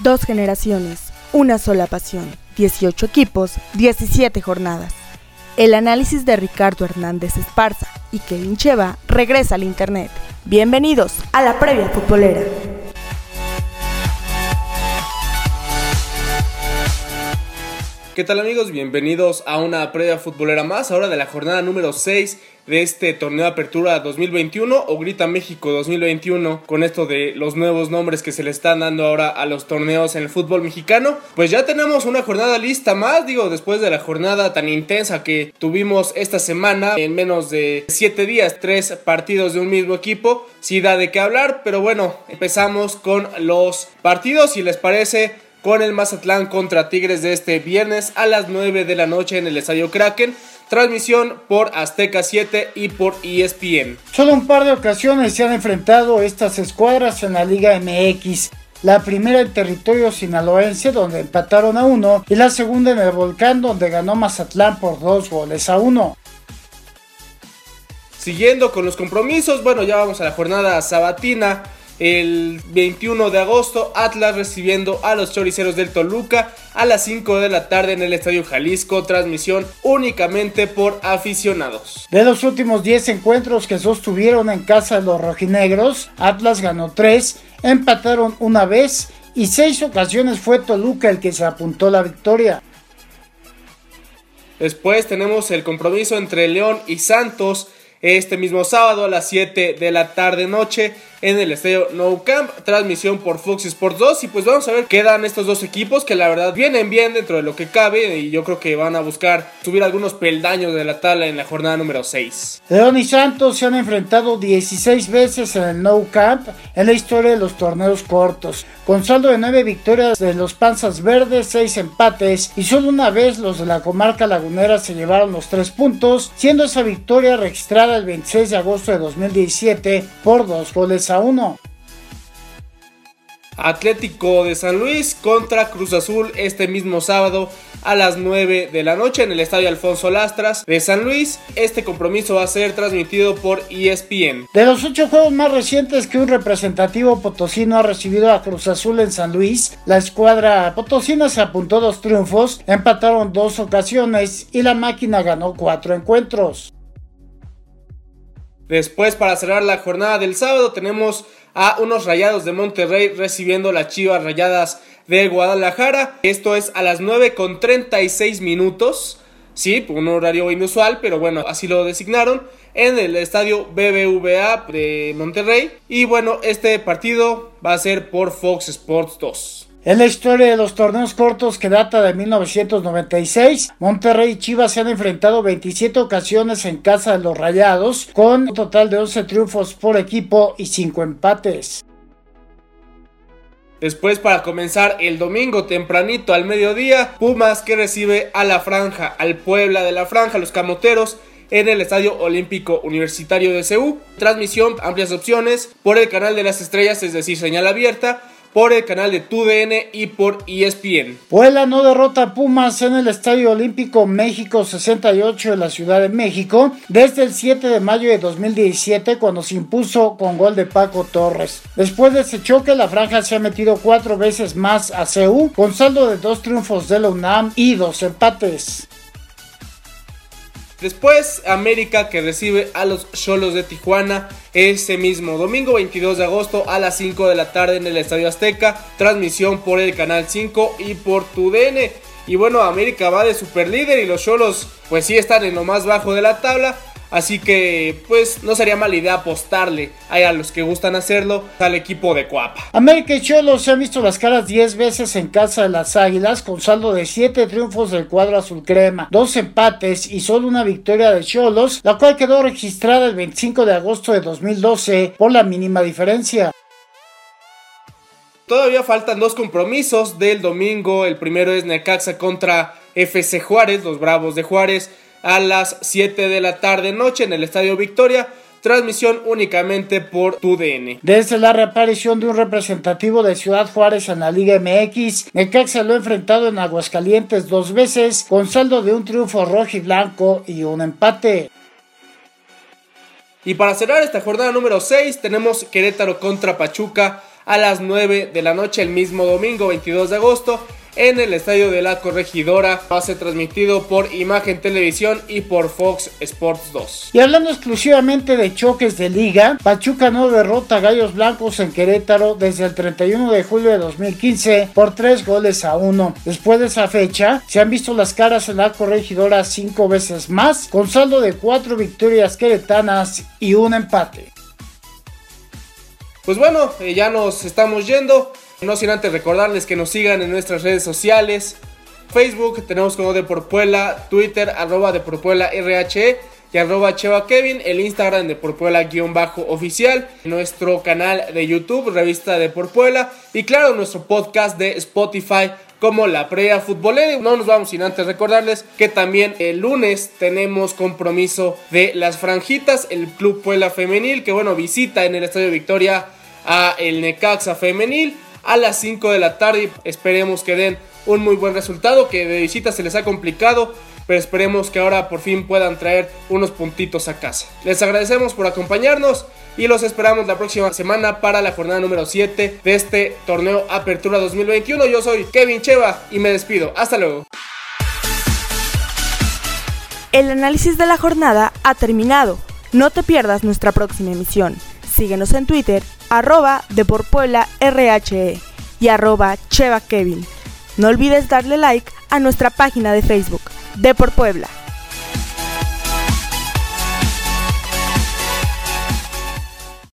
Dos generaciones, una sola pasión, 18 equipos, 17 jornadas. El análisis de Ricardo Hernández Esparza y Kevin Cheva regresa al Internet. Bienvenidos a la previa futbolera. ¿Qué tal amigos? Bienvenidos a una previa futbolera más, ahora de la jornada número 6 de este torneo de apertura 2021 o Grita México 2021 con esto de los nuevos nombres que se le están dando ahora a los torneos en el fútbol mexicano. Pues ya tenemos una jornada lista más, digo, después de la jornada tan intensa que tuvimos esta semana en menos de 7 días, 3 partidos de un mismo equipo, sí da de qué hablar, pero bueno, empezamos con los partidos, si les parece con el Mazatlán contra Tigres de este viernes a las 9 de la noche en el Estadio Kraken. Transmisión por Azteca 7 y por ESPN. Solo un par de ocasiones se han enfrentado estas escuadras en la Liga MX. La primera en territorio sinaloense donde empataron a uno y la segunda en el Volcán donde ganó Mazatlán por dos goles a uno. Siguiendo con los compromisos, bueno ya vamos a la jornada sabatina el 21 de agosto, Atlas recibiendo a los choriceros del Toluca a las 5 de la tarde en el Estadio Jalisco, transmisión únicamente por aficionados. De los últimos 10 encuentros que sostuvieron en casa de los rojinegros, Atlas ganó 3, empataron una vez y 6 ocasiones fue Toluca el que se apuntó la victoria. Después tenemos el compromiso entre León y Santos este mismo sábado a las 7 de la tarde noche en el estadio No Camp, transmisión por Fox Sports 2 y pues vamos a ver qué dan estos dos equipos que la verdad vienen bien dentro de lo que cabe y yo creo que van a buscar subir algunos peldaños de la tabla en la jornada número 6. León y Santos se han enfrentado 16 veces en el No Camp en la historia de los torneos cortos, con saldo de 9 victorias de los Panzas Verdes, 6 empates y solo una vez los de la comarca lagunera se llevaron los 3 puntos, siendo esa victoria registrada el 26 de agosto de 2017 por 2 goles a uno. Atlético de San Luis contra Cruz Azul este mismo sábado a las 9 de la noche en el Estadio Alfonso Lastras de San Luis. Este compromiso va a ser transmitido por ESPN. De los ocho juegos más recientes que un representativo potosino ha recibido a Cruz Azul en San Luis, la escuadra potosina se apuntó dos triunfos, empataron dos ocasiones y la máquina ganó cuatro encuentros. Después, para cerrar la jornada del sábado, tenemos a unos rayados de Monterrey recibiendo las chivas rayadas de Guadalajara. Esto es a las 9 con 36 minutos. Sí, un horario inusual, pero bueno, así lo designaron en el estadio BBVA de Monterrey. Y bueno, este partido va a ser por Fox Sports 2. En la historia de los torneos cortos que data de 1996, Monterrey y Chivas se han enfrentado 27 ocasiones en casa de los Rayados, con un total de 11 triunfos por equipo y 5 empates. Después para comenzar el domingo tempranito al mediodía, Pumas que recibe a la franja, al Puebla de la franja, los Camoteros en el Estadio Olímpico Universitario de Ceú. Transmisión, amplias opciones por el canal de las estrellas, es decir, señal abierta por el canal de TUDN y por ESPN. Puebla no derrota a Pumas en el Estadio Olímpico México 68 de la Ciudad de México desde el 7 de mayo de 2017 cuando se impuso con gol de Paco Torres. Después de ese choque la franja se ha metido cuatro veces más a CEU con saldo de dos triunfos de la UNAM y dos empates. Después, América que recibe a los Cholos de Tijuana ese mismo domingo 22 de agosto a las 5 de la tarde en el Estadio Azteca. Transmisión por el Canal 5 y por TUDN. Y bueno, América va de super líder y los Cholos pues sí están en lo más bajo de la tabla. Así que, pues, no sería mala idea apostarle a los que gustan hacerlo al equipo de Cuapa. América y Cholos se han visto las caras 10 veces en casa de las Águilas, con saldo de 7 triunfos del cuadro azul crema, 2 empates y solo una victoria de Cholos, la cual quedó registrada el 25 de agosto de 2012 por la mínima diferencia. Todavía faltan dos compromisos del domingo. El primero es Necaxa contra FC Juárez, los Bravos de Juárez a las 7 de la tarde noche en el Estadio Victoria. Transmisión únicamente por TUDN. Desde la reaparición de un representativo de Ciudad Juárez en la Liga MX, Necaxa lo ha enfrentado en Aguascalientes dos veces, con saldo de un triunfo rojo y blanco y un empate. Y para cerrar esta jornada número 6 tenemos Querétaro contra Pachuca a las 9 de la noche el mismo domingo 22 de agosto en el estadio de la Corregidora. Va a ser transmitido por Imagen Televisión y por Fox Sports 2. Y hablando exclusivamente de choques de liga, Pachuca no derrota a Gallos Blancos en Querétaro desde el 31 de julio de 2015 por 3 goles a 1. Después de esa fecha, se han visto las caras en la Corregidora 5 veces más, con saldo de 4 victorias queretanas y un empate. Pues bueno, eh, ya nos estamos yendo. No sin antes recordarles que nos sigan en nuestras redes sociales. Facebook tenemos como de por Puebla, Twitter arroba de por Puebla RHE y arroba Cheva Kevin, el Instagram de por Puebla guion bajo oficial, nuestro canal de YouTube, revista de por Puebla y claro nuestro podcast de Spotify como la Prea Futbolera. No nos vamos sin antes recordarles que también el lunes tenemos compromiso de las franjitas, el Club Puebla Femenil, que bueno, visita en el Estadio Victoria a el Necaxa Femenil a las 5 de la tarde. Esperemos que den un muy buen resultado, que de visita se les ha complicado, pero esperemos que ahora por fin puedan traer unos puntitos a casa. Les agradecemos por acompañarnos y los esperamos la próxima semana para la jornada número 7 de este torneo Apertura 2021. Yo soy Kevin Cheva y me despido. Hasta luego. El análisis de la jornada ha terminado. No te pierdas nuestra próxima emisión. Síguenos en Twitter, arroba de por Puebla RHE y arroba Cheva Kevin. No olvides darle like a nuestra página de Facebook, de por Puebla.